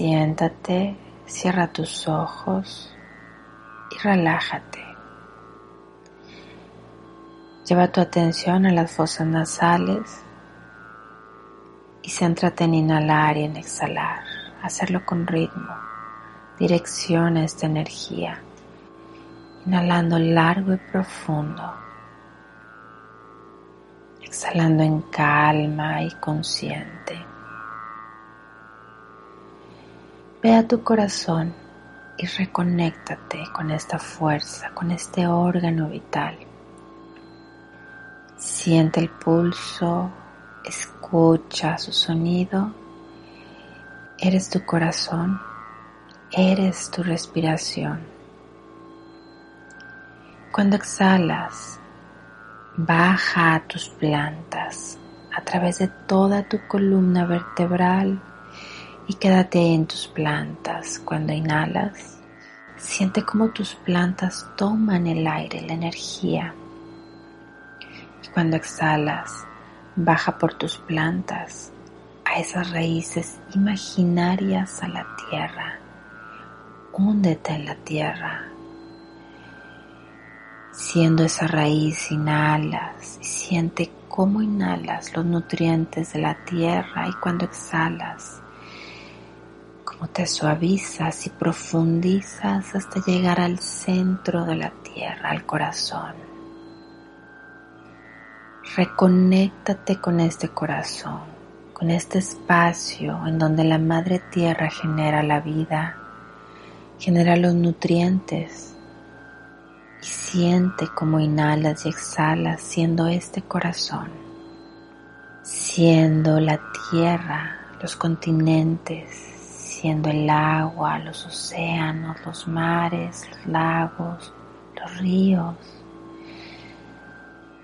Siéntate, cierra tus ojos y relájate. Lleva tu atención a las fosas nasales y céntrate en inhalar y en exhalar. Hacerlo con ritmo. Direcciona esta energía. Inhalando largo y profundo. Exhalando en calma y consciente. Ve a tu corazón y reconéctate con esta fuerza, con este órgano vital. Siente el pulso, escucha su sonido. Eres tu corazón, eres tu respiración. Cuando exhalas, baja a tus plantas a través de toda tu columna vertebral y quédate en tus plantas. Cuando inhalas, siente como tus plantas toman el aire, la energía cuando exhalas, baja por tus plantas a esas raíces imaginarias a la tierra. Húndete en la tierra. Siendo esa raíz, inhalas y siente cómo inhalas los nutrientes de la tierra y cuando exhalas, cómo te suavizas y profundizas hasta llegar al centro de la tierra, al corazón. Reconéctate con este corazón, con este espacio en donde la Madre Tierra genera la vida, genera los nutrientes y siente como inhalas y exhalas siendo este corazón, siendo la tierra, los continentes, siendo el agua, los océanos, los mares, los lagos, los ríos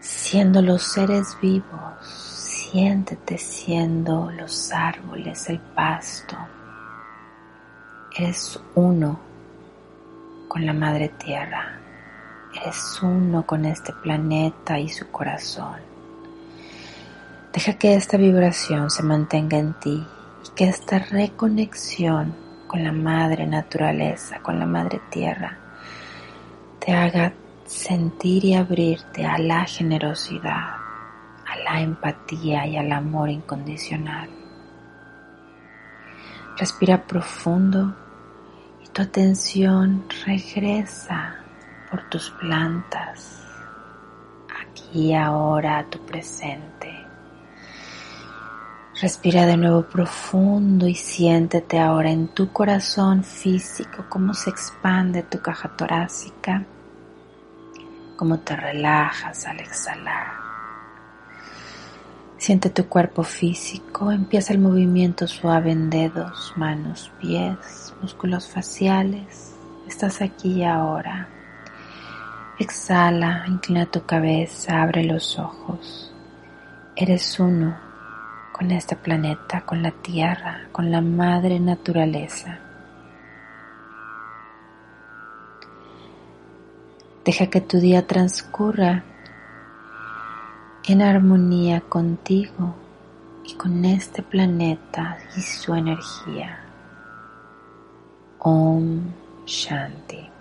siendo los seres vivos, siéntete siendo los árboles, el pasto. Eres uno con la madre tierra, eres uno con este planeta y su corazón. Deja que esta vibración se mantenga en ti que esta reconexión con la madre naturaleza, con la madre tierra, te haga sentir y abrirte a la generosidad, a la empatía y al amor incondicional. Respira profundo y tu atención regresa por tus plantas, aquí ahora a tu presente. Respira de nuevo profundo y siéntete ahora en tu corazón físico, cómo se expande tu caja torácica cómo te relajas al exhalar. Siente tu cuerpo físico, empieza el movimiento suave en dedos, manos, pies, músculos faciales. Estás aquí y ahora. Exhala, inclina tu cabeza, abre los ojos. Eres uno con este planeta, con la tierra, con la madre naturaleza. Deja que tu día transcurra en armonía contigo y con este planeta y su energía. Om Shanti.